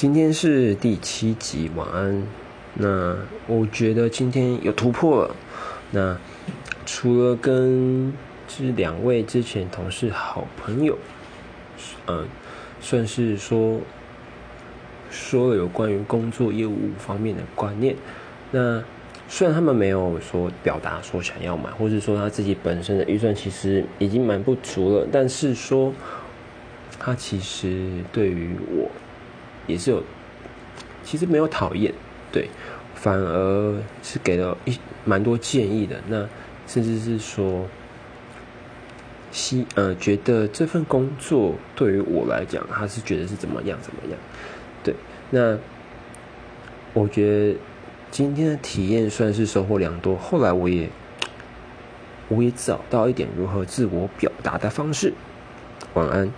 今天是第七集，晚安。那我觉得今天有突破了。那除了跟这两位之前同事好朋友，嗯，算是说说了有关于工作业务方面的观念。那虽然他们没有说表达说想要买，或者说他自己本身的预算其实已经蛮不足了，但是说他其实对于我也是有，其实没有讨厌，对，反而是给了一蛮多建议的。那甚至是说，希呃觉得这份工作对于我来讲，他是觉得是怎么样怎么样，对，那我觉得。今天的体验算是收获良多。后来我也，我也找到一点如何自我表达的方式。晚安。